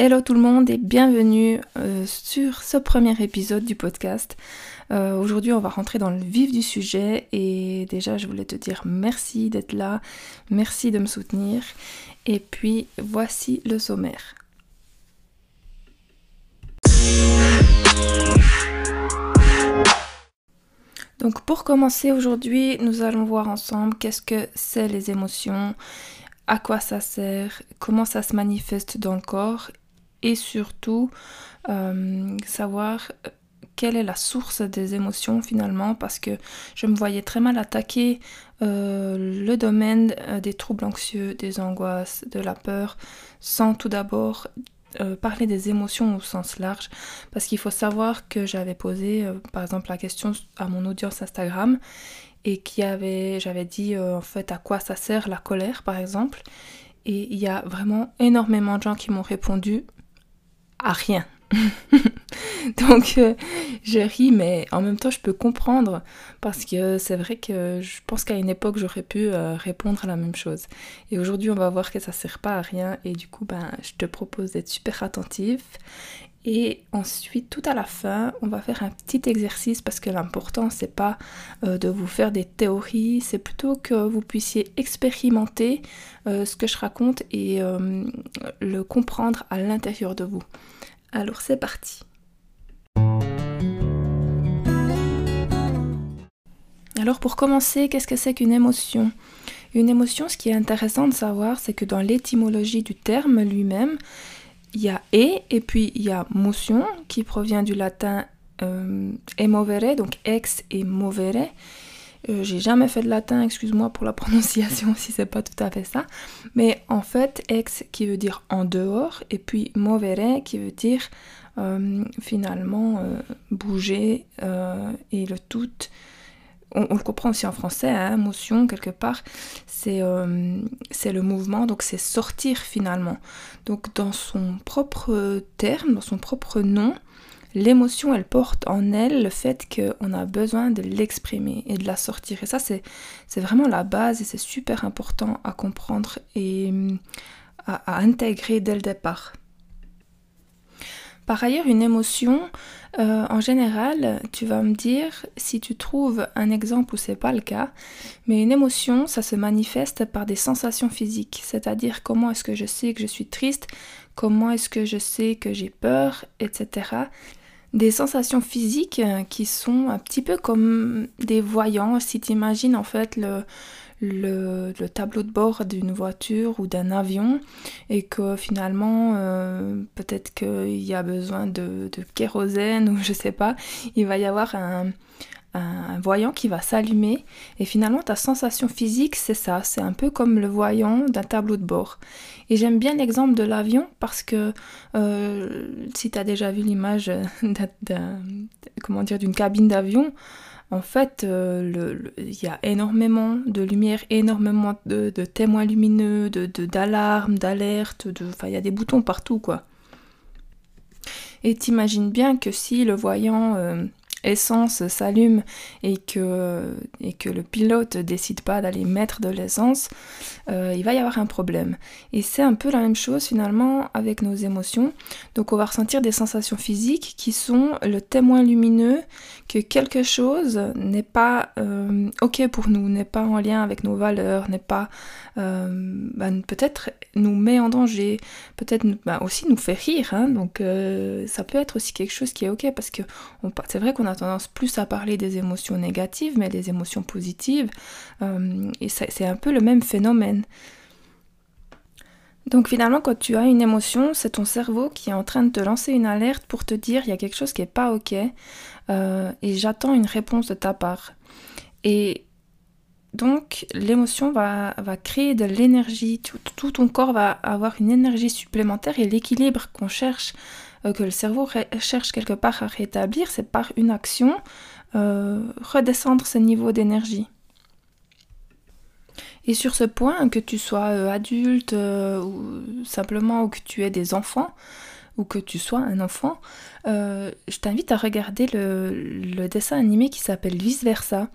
Hello tout le monde et bienvenue euh, sur ce premier épisode du podcast. Euh, aujourd'hui on va rentrer dans le vif du sujet et déjà je voulais te dire merci d'être là, merci de me soutenir et puis voici le sommaire. Donc pour commencer aujourd'hui nous allons voir ensemble qu'est-ce que c'est les émotions à quoi ça sert, comment ça se manifeste dans le corps et surtout euh, savoir euh, quelle est la source des émotions finalement parce que je me voyais très mal attaquer euh, le domaine des troubles anxieux, des angoisses, de la peur sans tout d'abord parler des émotions au sens large. Parce qu'il faut savoir que j'avais posé par exemple la question à mon audience Instagram et qui avait j'avais dit en fait à quoi ça sert la colère par exemple. Et il y a vraiment énormément de gens qui m'ont répondu à rien. Donc euh, je ris, mais en même temps je peux comprendre parce que c'est vrai que je pense qu'à une époque j'aurais pu euh, répondre à la même chose. Et aujourd'hui on va voir que ça sert pas à rien et du coup ben je te propose d'être super attentif. Et ensuite, tout à la fin, on va faire un petit exercice parce que l'important, c'est pas euh, de vous faire des théories, c'est plutôt que vous puissiez expérimenter ce que je raconte et le comprendre à l'intérieur de vous. Alors c'est parti. Alors pour commencer, qu'est-ce que c'est qu'une émotion? Une émotion, ce qui est intéressant de savoir, c'est que dans l'étymologie du terme lui-même, il y a et et puis il y a motion qui provient du latin euh, emovere, donc ex et movere, euh, j'ai jamais fait de latin, excuse-moi pour la prononciation si c'est pas tout à fait ça. Mais en fait, ex qui veut dire en dehors, et puis movere qui veut dire euh, finalement euh, bouger, et le tout. On, le comprend aussi en français, hein, quelque part, c'est le mouvement, donc c'est sortir finalement. Donc dans son propre terme, dans son propre nom, l'émotion, elle porte en elle le fait qu'on a besoin de l'exprimer et de la sortir. Et ça, c'est vraiment la base et c'est super important à comprendre et à, intégrer dès le départ. Par ailleurs, une émotion, euh, en général, tu vas me dire si tu trouves un exemple où c'est pas le cas, mais une émotion, ça se manifeste par des sensations physiques, c'est-à-dire comment est-ce que je sais que je suis triste, comment est-ce que je sais que j'ai peur, etc des sensations physiques euh, qui sont un petit peu comme des voyants. Si tu imagines en fait le, le, tableau de bord d'une voiture ou d'un avion et que finalement euh, peut-être qu'il y a besoin de, kérosène ou je sais pas, il va y avoir un, voyant qui va s'allumer et finalement ta sensation physique c'est ça, c'est un peu comme le voyant d'un tableau de bord. Et j'aime bien l'exemple de l'avion parce que euh, si tu as déjà vu l'image d'une cabine d'avion, en fait, euh, il y a énormément de lumière, énormément de, témoins lumineux, de d'alarmes, d'alertes, enfin il y a des boutons partout quoi. Et t'imagines bien que si le voyant euh, essence s'allume et que, et que le pilote décide pas d'aller mettre de l'essence, euh, il va y avoir un problème. Et c'est un peu la même chose finalement avec nos émotions. Donc on va ressentir des sensations physiques qui sont le témoin lumineux que quelque chose n'est pas euh, ok pour nous, n'est pas en lien avec nos valeurs, n'est pas euh, ben, peut-être nous met en danger, peut-être ben, aussi nous fait rire. Hein. donc ça peut être aussi quelque chose qui est ok parce que c'est vrai qu'on a tendance plus à parler des émotions négatives, mais des émotions positives. Euh, et c'est un peu le même phénomène. Donc finalement, quand tu as une émotion, c'est ton cerveau qui est en train de te lancer une alerte pour te dire il y a quelque chose qui n'est pas ok euh, et j'attends une réponse de ta part. Et donc l'émotion va, créer de l'énergie, tout, ton corps va avoir une énergie supplémentaire et l'équilibre qu'on cherche que le cerveau cherche quelque part à rétablir, c'est par une action euh, redescendre ce niveau d'énergie. Et sur ce point, que tu sois euh, adulte ou simplement ou que tu aies des enfants, ou que tu sois un enfant, je t'invite à regarder le, dessin animé qui s'appelle Vice Versa.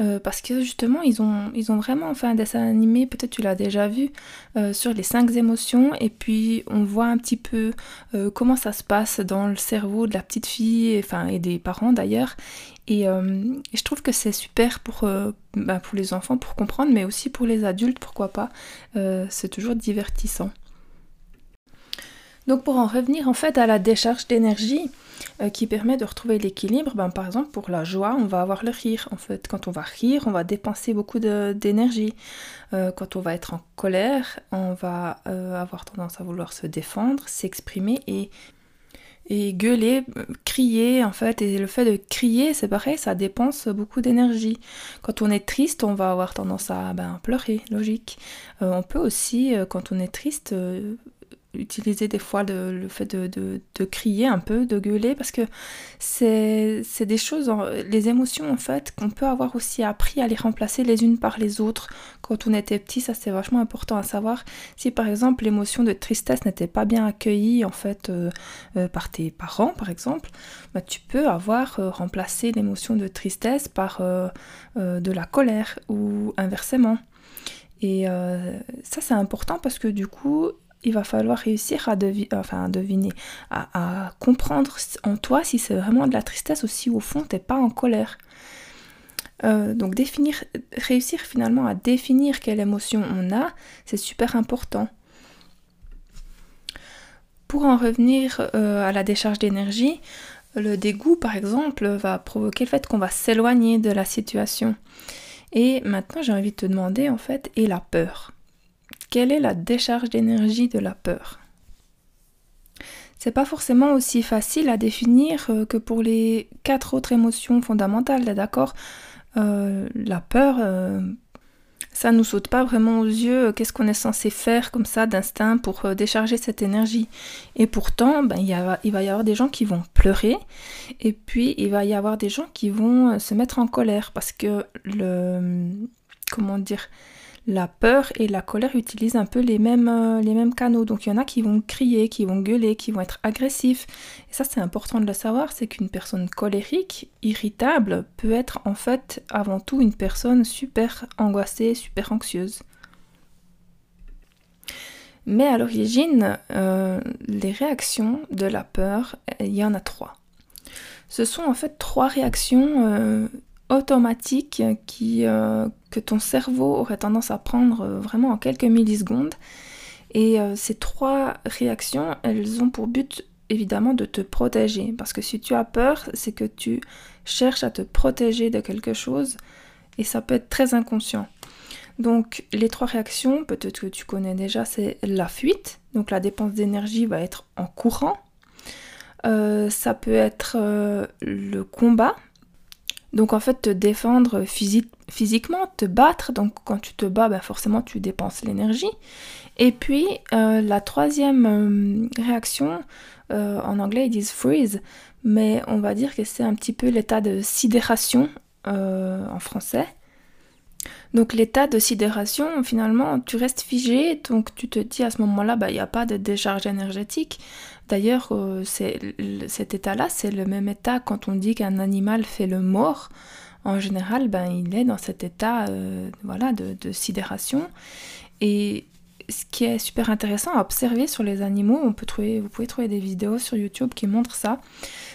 Euh, parce que justement, ils ont, vraiment fait un dessin animé, peut-être tu l'as déjà vu, euh, sur les cinq émotions, et puis on voit un petit peu euh, comment ça se passe dans le cerveau de la petite fille, et, des parents d'ailleurs. Et, je trouve que c'est super bah, pour les enfants, pour comprendre, mais aussi pour les adultes, pourquoi pas. c'est toujours divertissant. Donc pour en revenir en fait à la décharge d'énergie, euh, qui permet de retrouver l'équilibre. Ben, par exemple, pour la joie, on va avoir le rire. En fait, quand on va rire, on va dépenser beaucoup d'énergie. Euh, quand on va être en colère, on va euh, avoir tendance à vouloir se défendre, s'exprimer et, et gueuler, crier en fait. Et le fait de crier, c'est pareil, ça dépense beaucoup d'énergie. Quand on est triste, on va avoir tendance à ben, pleurer, logique. on peut aussi, quand on est triste, utiliser des fois le fait de, crier un peu, de gueuler, parce que c'est des choses, les émotions en fait, qu'on peut avoir aussi appris à les remplacer les unes par les autres. Quand on était petit, ça c'est vachement important à savoir. Si par exemple l'émotion de tristesse n'était pas bien accueillie en fait euh, euh, par tes parents par exemple, bah, tu peux avoir euh, remplacé l'émotion de tristesse par de la colère ou inversement. Et ça c'est important parce que du coup, il va falloir réussir à, deviner, à, comprendre en toi si c'est vraiment de la tristesse ou si au fond t'es pas en colère. Euh, donc définir, réussir finalement à définir quelle émotion on a, c'est super important. Pour en revenir euh, à la décharge d'énergie, le dégoût par exemple va provoquer le fait qu'on va s'éloigner de la situation. Et maintenant j'ai envie de te demander en fait, et la peur quelle est la décharge d'énergie de la peur? C'est pas forcément aussi facile à définir euh, que pour les quatre autres émotions fondamentales, d'accord? Euh, La peur, euh, ça nous saute pas vraiment aux yeux. Qu'est-ce qu'on est censé faire comme ça d'instinct pour décharger cette énergie? Et pourtant, ben, il va y avoir des gens qui vont pleurer, et puis il va y avoir des gens qui vont se mettre en colère parce que le comment dire? La peur et la colère utilisent un peu les mêmes, euh, les mêmes canaux. Donc il y en a qui vont crier, qui vont gueuler, qui vont être agressifs. Et ça c'est important de le savoir, c'est qu'une personne colérique, irritable, peut être en fait avant tout une personne super angoissée, super anxieuse. Mais à l'origine, euh, les réactions de la peur, il y en a trois. Ce sont en fait trois réactions euh, automatique qui, ton cerveau aurait tendance à prendre euh, vraiment en quelques millisecondes. Et euh, ces trois réactions, elles ont pour but évidemment de te protéger. Parce que si tu as peur, c'est que tu cherches à te protéger de quelque chose et ça peut être très inconscient. Donc les trois réactions, peut-être que tu connais déjà, c'est la fuite. Donc la dépense d'énergie va être en courant. ça peut être le combat, donc en fait, te défendre physiquement, te battre, donc quand tu te bats, ben forcément tu dépenses l'énergie. Et puis euh, la troisième euh, réaction, euh, en anglais ils disent freeze, mais on va dire que c'est un petit peu l'état de sidération en français. Donc l'état de sidération, finalement, tu restes figé, donc tu te dis à ce moment-là, bah, il n'y a pas de décharge énergétique. D'ailleurs, euh, cet état-là, c'est le même état quand on dit qu'un animal fait le mort. En général, ben, il est dans cet état euh, voilà, de, sidération. Et ce qui est super intéressant à observer sur les animaux, on peut trouver, vous pouvez trouver des vidéos sur YouTube qui montrent ça,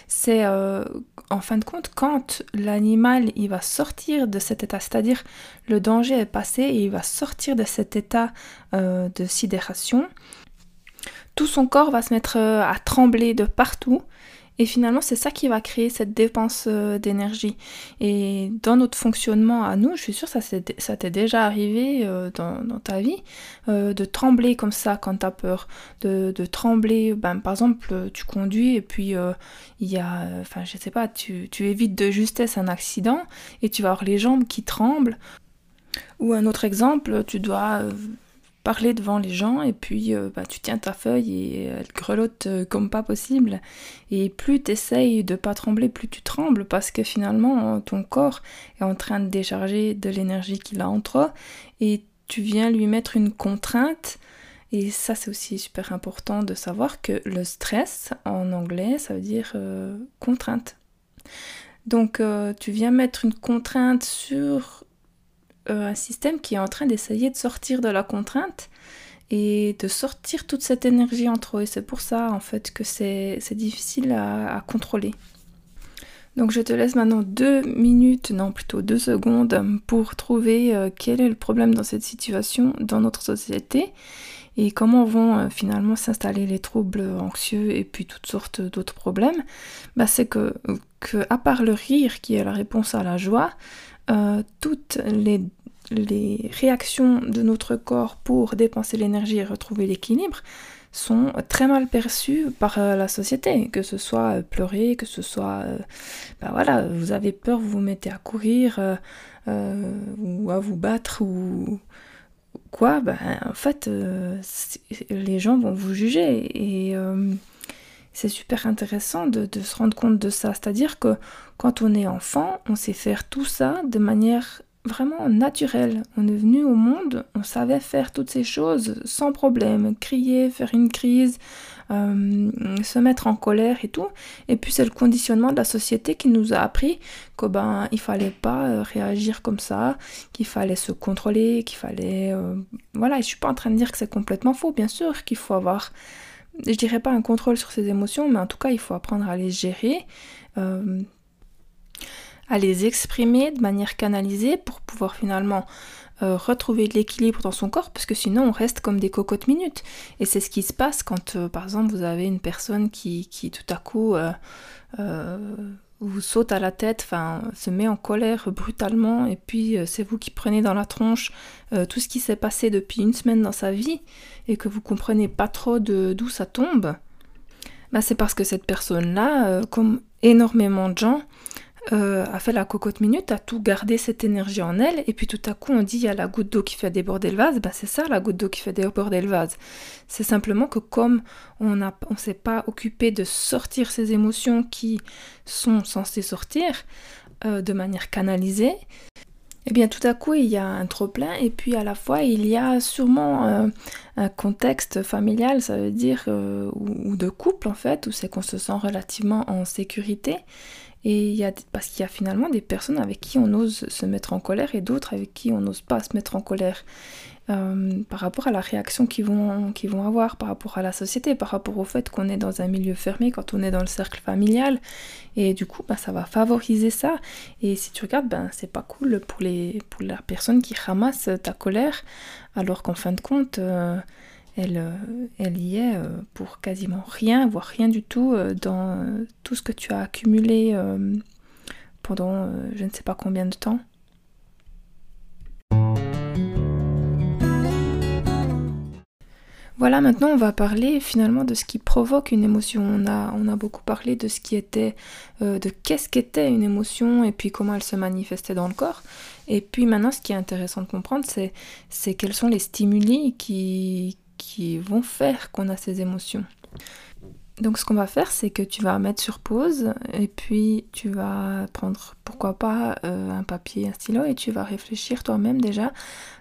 c'est euh, en fin de compte quand l'animal il va sortir de cet état, c'est-à-dire le danger est passé et il va sortir de cet état de sidération, tout son corps va se mettre euh, à trembler de partout. Et finalement, c'est ça qui va créer cette dépense euh, d'énergie. Et dans notre fonctionnement à nous, je suis sûre que ça t'est déjà arrivé euh, dans, ta vie, de trembler comme ça quand tu as peur. De, trembler, ben, par exemple, tu conduis et puis il y a, enfin, je sais pas, tu, tu évites de justesse un accident et tu vas avoir les jambes qui tremblent. Ou un autre exemple, tu dois parler devant les gens et puis euh, bah, tu tiens ta feuille et elle grelotte euh, comme pas possible. Et plus tu essayes de pas trembler, plus tu trembles parce que finalement ton corps est en train de décharger de l'énergie qu'il a en toi et tu viens lui mettre une contrainte. Et ça c'est aussi super important de savoir que le stress en anglais ça veut dire euh, contrainte. Donc euh, tu viens mettre une contrainte sur euh, un système qui est en train d'essayer de sortir de la contrainte et de sortir toute cette énergie entre eux. Et c'est pour ça en fait que c'est difficile à, contrôler. Donc je te laisse maintenant deux minutes, non plutôt deux secondes, pour trouver euh, quel est le problème dans cette situation dans notre société et comment vont euh, finalement s'installer les troubles anxieux et puis toutes sortes d'autres problèmes, bah, c'est que, que, à part le rire qui est la réponse à la joie, euh, toutes les, réactions de notre corps pour dépenser l'énergie et retrouver l'équilibre sont très mal perçues par euh, la société, que ce soit pleurer, que ce soit, bah voilà, vous avez peur, vous vous mettez à courir ou à vous battre ou quoi, ben, en fait, euh, les gens vont vous juger. Et euh, c'est super intéressant de, se rendre compte de ça. C'est-à-dire que quand on est enfant, on sait faire tout ça de manière vraiment naturelle. On est venu au monde, on savait faire toutes ces choses sans problème. Crier, faire une crise, euh, se mettre en colère et tout. Et puis c'est le conditionnement de la société qui nous a appris que ben il fallait pas euh, réagir comme ça, qu'il fallait se contrôler, qu'il fallait euh, voilà. Et je suis pas en train de dire que c'est complètement faux, bien sûr qu'il faut avoir, je dirais pas un contrôle sur ses émotions, mais en tout cas il faut apprendre à les gérer. à les exprimer de manière canalisée pour pouvoir finalement euh, retrouver de l'équilibre dans son corps, parce que sinon on reste comme des cocottes minutes. Et c'est ce qui se passe quand, euh, par exemple, vous avez une personne qui, qui tout à coup euh, vous saute à la tête, enfin se met en colère brutalement, et puis c'est vous qui prenez dans la tronche tout ce qui s'est passé depuis une semaine dans sa vie, et que vous comprenez pas trop d'où ça tombe. Bah, c'est parce que cette personne-là, comme énormément de gens, euh, a fait la cocotte minute, a tout gardé cette énergie en elle, et puis tout à coup on dit il y a la goutte d'eau qui fait déborder le vase, bah c'est ça la goutte d'eau qui fait déborder le vase. C'est simplement que comme on ne on s'est pas occupé de sortir ces émotions qui sont censées sortir euh, de manière canalisée, eh bien tout à coup il y a un trop plein et puis à la fois il y a sûrement euh, un contexte familial, ça veut dire, ou, de couple en fait, où c'est qu'on se sent relativement en sécurité et il y a, parce qu'il y a finalement des personnes avec qui on ose se mettre en colère et d'autres avec qui on n'ose pas se mettre en colère. Euh, par rapport à la réaction qu'ils vont, avoir, par rapport à la société, par rapport au fait qu'on est dans un milieu fermé, quand on est dans le cercle familial. Et du coup, bah, ça va favoriser ça. Et si tu regardes, ben, c'est pas cool pour, les, pour la personne qui ramasse ta colère, alors qu'en fin de compte, euh, elle, euh, elle y est euh, pour quasiment rien, voire rien du tout euh, dans tout ce que tu as accumulé pendant je ne sais pas combien de temps. Voilà, maintenant on va parler finalement de ce qui provoque une émotion. On a, on a beaucoup parlé de ce qui était, de qu'est-ce qu'était une émotion et puis comment elle se manifestait dans le corps. Et puis maintenant, ce qui est intéressant de comprendre, c'est, c'est quels sont les stimuli qui, qui vont faire qu'on a ces émotions. Donc ce qu'on va faire, c'est que tu vas mettre sur pause et puis tu vas prendre, pourquoi pas, euh, un papier, un stylo et tu vas réfléchir toi-même déjà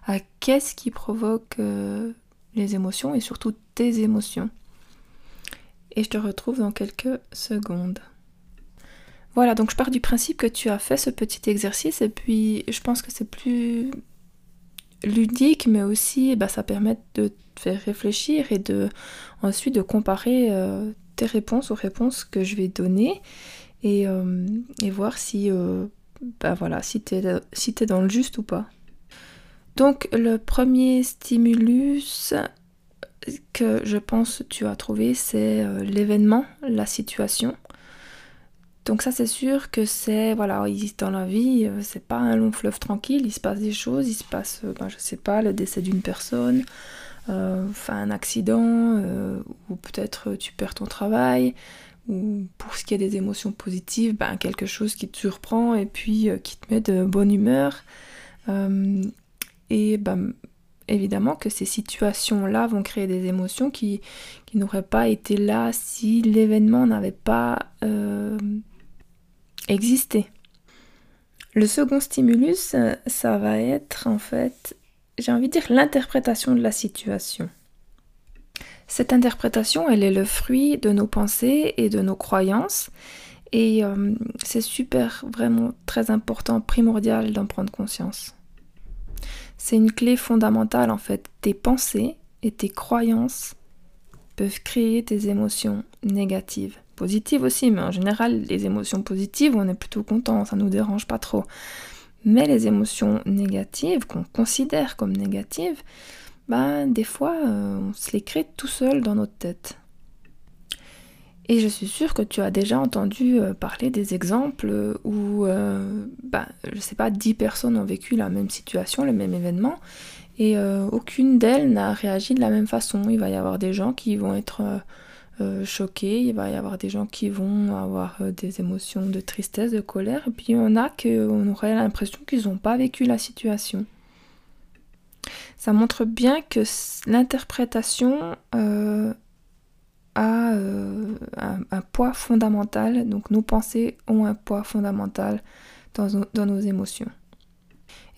à qu'est-ce qui provoque euh, les émotions et surtout tes émotions. Et je te retrouve dans quelques secondes. Voilà, donc je pars du principe que tu as fait ce petit exercice et puis je pense que c'est plus ludique, mais aussi bah, ça permet de te faire réfléchir et de ensuite de comparer euh, tes réponses aux réponses que je vais donner et, euh, voir si, euh, bah, voilà, si tu es, si es dans le juste ou pas. Donc le premier stimulus que je pense tu as trouvé, c'est l'événement, la situation. Donc ça c'est sûr que c'est voilà dans la vie euh, c'est pas un long fleuve tranquille il se passe des choses il se passe euh, ben, je sais pas le décès d'une personne euh, enfin un accident ou peut-être tu perds ton travail ou pour ce qui est des émotions positives ben quelque chose qui te surprend et puis qui te met de bonne humeur. Et ben évidemment que ces situations-là vont créer des émotions qui, qui n'auraient pas été là si l'événement n'avait pas exister. Le second stimulus, ça va être en fait, j'ai envie de dire, l'interprétation de la situation. Cette interprétation, elle est le fruit de nos pensées et de nos croyances. Et euh, c'est super, vraiment très important, primordial d'en prendre conscience. C'est une clé fondamentale en fait. Tes pensées et tes croyances peuvent créer tes émotions négatives. Positives aussi, mais en général, les émotions positives, on est plutôt content, ça nous dérange pas trop. Mais les émotions négatives, qu'on considère comme négatives, ben, des fois, euh, on se les crée tout seul dans notre tête. Et je suis sûre que tu as déjà entendu euh, parler des exemples où, euh, bah, je sais pas, 10 personnes ont vécu la même situation, le même événement, et aucune d'elles n'a réagi de la même façon. Il va y avoir des gens qui vont être choqués, il va y avoir des gens qui vont avoir des émotions de tristesse, de colère, et puis en a qu'on aurait l'impression qu'ils n'ont pas vécu la situation. Ça montre bien que l'interprétation a euh, un, poids fondamental, donc nos pensées ont un poids fondamental dans, dans nos émotions.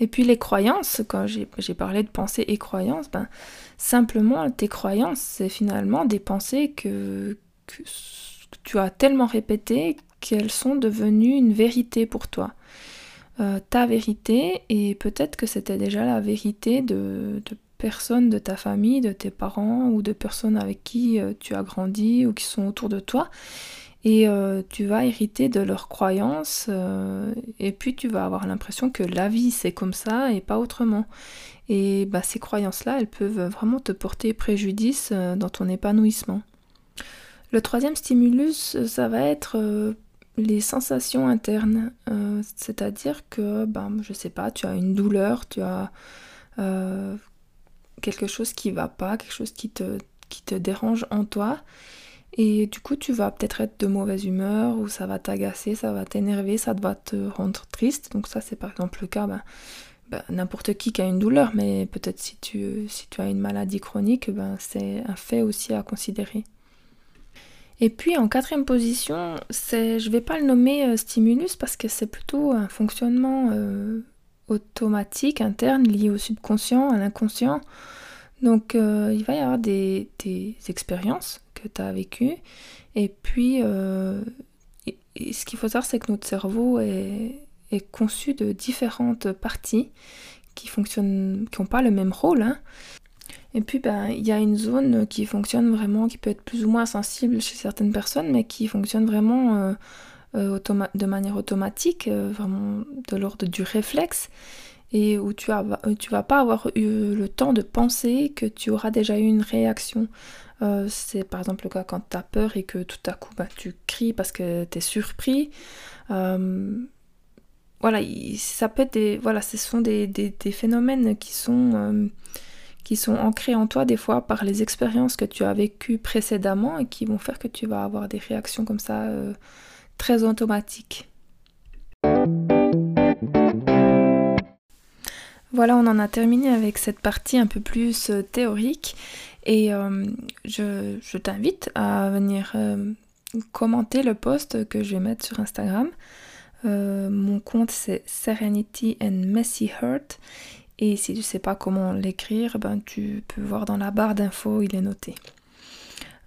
Et puis les croyances, quand j'ai parlé de pensées et croyances, ben, simplement tes croyances, c'est finalement des pensées que, tu as tellement répétées qu'elles sont devenues une vérité pour toi. Euh, ta vérité, et peut-être que c'était déjà la vérité de, de personnes de ta famille, de tes parents ou de personnes avec qui euh, tu as grandi ou qui sont autour de toi. Et euh, tu vas hériter de leurs croyances euh, et puis tu vas avoir l'impression que la vie c'est comme ça et pas autrement. Et bah, ces croyances-là, elles peuvent vraiment te porter préjudice dans ton épanouissement. Le troisième stimulus, ça va être les sensations internes. C'est-à-dire que, bah, je sais pas, tu as une douleur, tu as quelque chose qui va pas, quelque chose qui te dérange en toi. Et du coup, tu vas peut-être être de mauvaise humeur ou ça va t'agacer, ça va t'énerver, ça va te rendre triste. Donc ça, c'est par exemple le cas, ben, ben, n'importe qui qui a une douleur, mais peut-être si tu, si tu as une maladie chronique, ben, c'est un fait aussi à considérer. Et puis en quatrième position, c'est, je vais pas le nommer euh, stimulus parce que c'est plutôt un fonctionnement euh, automatique, interne, lié au subconscient, à l'inconscient. Donc euh, il va y avoir des, expériences que tu as vécues. Et puis, euh, ce qu'il faut savoir, c'est que notre cerveau est, conçu de différentes parties qui fonctionnent, qui n'ont pas le même rôle. Hein. Et puis, ben, il y a une zone qui fonctionne vraiment, qui peut être plus ou moins sensible chez certaines personnes, mais qui fonctionne vraiment euh, euh, de manière automatique, vraiment de l'ordre du réflexe, et où tu, as, tu vas pas avoir eu le temps de penser que tu auras déjà eu une réaction. C'est par exemple le cas quand tu as peur et que tout à coup bah, tu cries parce que tu es surpris. des, voilà, ce sont des, phénomènes qui sont, qui sont ancrés en toi des fois par les expériences que tu as vécues précédemment et qui vont faire que tu vas avoir des réactions comme ça très automatique. Voilà, on en a terminé avec cette partie un peu plus euh, théorique et euh, je, t'invite à venir euh, commenter le post que je vais mettre sur Instagram. mon compte c'est Serenity and Messy Heart et si tu sais pas comment l'écrire, ben, tu peux voir dans la barre d'infos, il est noté.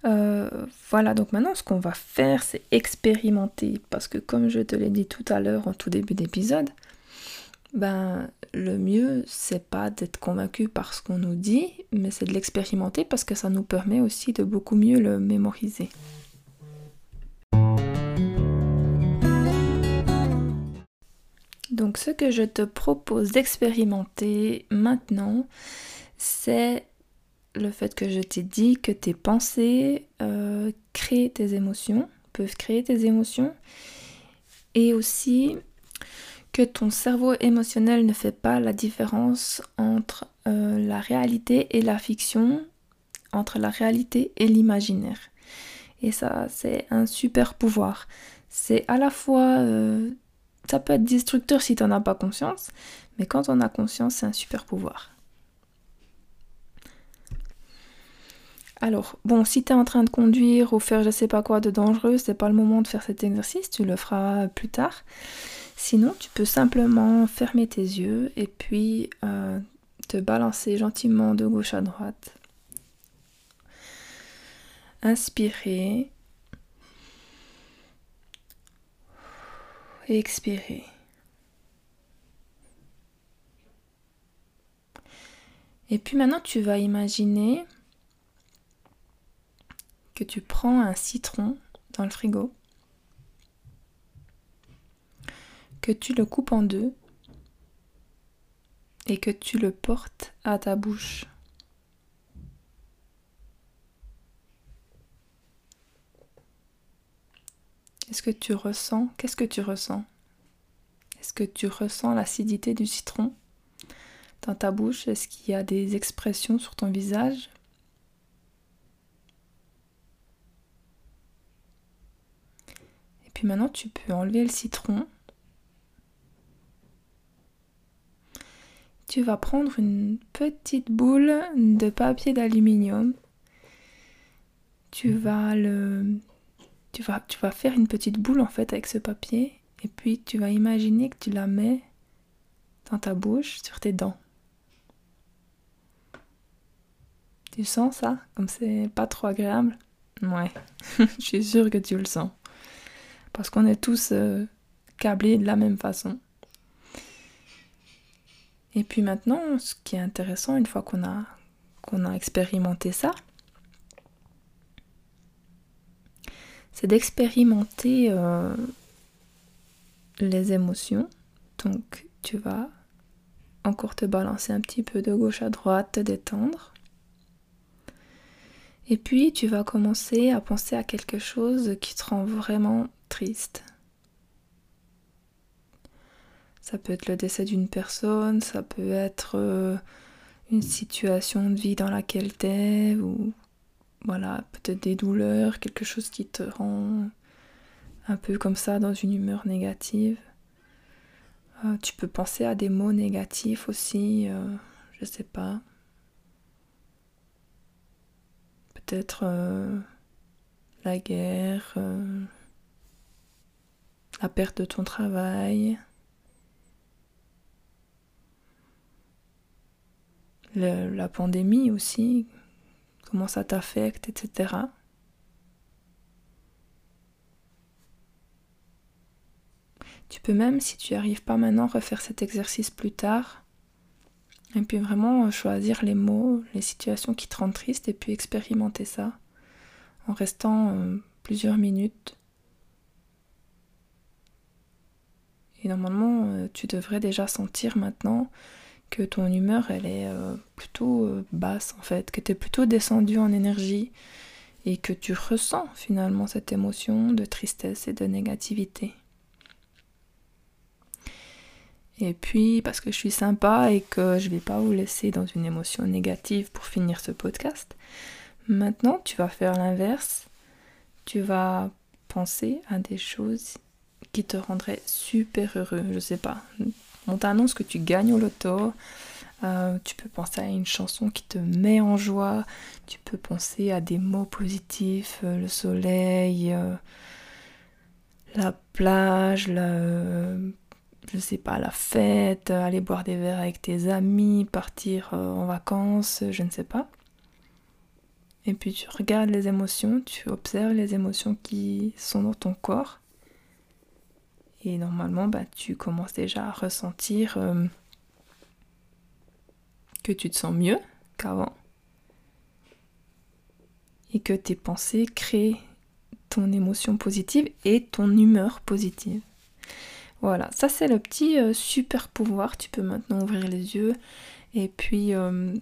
Euh, voilà, donc maintenant ce qu'on va faire, c'est expérimenter. Parce que comme je te l'ai dit tout à l'heure en tout début d'épisode, ben le mieux c'est pas d'être convaincu par ce qu'on nous dit, mais c'est de l'expérimenter parce que ça nous permet aussi de beaucoup mieux le mémoriser. Donc ce que je te propose d'expérimenter maintenant, c'est le fait que je t'ai dit que tes pensées euh, créent tes émotions, peuvent créer tes émotions, et aussi ton cerveau émotionnel ne fait pas la différence entre euh, la réalité et la fiction, entre la réalité et l'imaginaire. Et ça, c'est un super pouvoir. C'est à la fois... Euh, ça peut être destructeur si tu n'en as pas conscience, mais quand on a conscience, c'est un super pouvoir. Alors, bon, si tu es en train de conduire ou faire je sais pas quoi de dangereux, c'est pas le moment de faire cet exercice, tu le feras plus tard. Sinon, tu peux simplement fermer tes yeux et puis euh, te balancer gentiment de gauche à droite. Inspirer. et expirer. Et puis maintenant, tu vas imaginer que tu prends un citron dans le frigo, que tu le coupes en deux et que tu le portes à ta bouche. Est-ce que tu ressens Qu'est-ce que tu ressens? Est-ce que tu ressens l'acidité du citron dans ta bouche? Est-ce qu'il y a des expressions sur ton visage? Et puis maintenant, tu peux enlever le citron. Tu vas prendre une petite boule de papier d'aluminium. Tu vas le tu vas, tu vas faire une petite boule en fait avec ce papier et puis tu vas imaginer que tu la mets dans ta bouche, sur tes dents. Tu sens ça? Comme c'est pas trop agréable? Ouais, je suis sûre que tu le sens. Parce qu'on est tous euh, câblés de la même façon. Et puis maintenant, ce qui est intéressant, une fois qu'on a, qu'on a expérimenté ça, c'est d'expérimenter euh, les émotions. Donc tu vas encore te balancer un petit peu de gauche à droite, te détendre. Et puis tu vas commencer à penser à quelque chose qui te rend vraiment triste. Ça peut être le décès d'une personne, ça peut être euh, une situation de vie dans laquelle tu es, ou voilà, peut-être des douleurs, quelque chose qui te rend un peu comme ça dans une humeur négative. Euh, tu peux penser à des mots négatifs aussi, euh, je sais pas. Peut-être euh, la guerre, la perte de ton travail, la pandémie aussi, comment ça t'affecte, etc. Tu peux même, si tu n'y arrives pas maintenant, refaire cet exercice plus tard. Et puis vraiment choisir les mots, les situations qui te rendent triste et puis expérimenter ça en restant euh, plusieurs minutes. Et normalement, euh, tu devrais déjà sentir maintenant que ton humeur elle est euh, plutôt euh, basse en fait, que tu es plutôt descendu en énergie et que tu ressens finalement cette émotion de tristesse et de négativité. Et puis, parce que je suis sympa et que je vais pas vous laisser dans une émotion négative pour finir ce podcast, maintenant tu vas faire l'inverse. Tu vas penser à des choses qui te rendraient super heureux. Je sais pas, on t'annonce que tu gagnes au loto. Euh, tu peux penser à une chanson qui te met en joie. Tu peux penser à des mots positifs, euh, le soleil, euh, la plage, la, je sais pas, la fête, aller boire des verres avec tes amis, partir en vacances, je ne sais pas. Et puis tu regardes les émotions, tu observes les émotions qui sont dans ton corps. Et normalement, bah, tu commences déjà à ressentir euh, que tu te sens mieux qu'avant. Et que tes pensées créent ton émotion positive et ton humeur positive. Voilà, ça c'est le petit euh, super pouvoir. Tu peux maintenant ouvrir les yeux. Et puis, euh,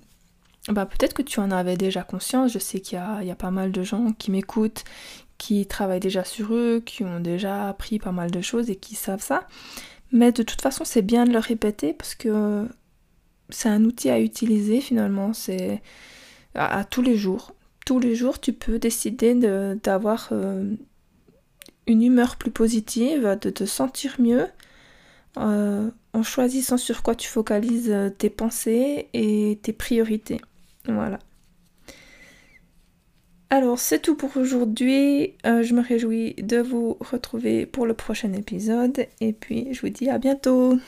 bah, peut-être que tu en avais déjà conscience. Je sais qu'il y, y a, pas mal de gens qui m'écoutent, qui travaillent déjà sur eux, qui ont déjà appris pas mal de choses et qui savent ça. Mais de toute façon, c'est bien de le répéter parce que c'est un outil à utiliser finalement. C'est à, tous les jours. Tous les jours, tu peux décider d'avoir euh, une humeur plus positive, de te sentir mieux euh, en choisissant sur quoi tu focalises tes pensées et tes priorités. Voilà. Alors c'est tout pour aujourd'hui. Euh, je me réjouis de vous retrouver pour le prochain épisode et puis je vous dis à bientôt.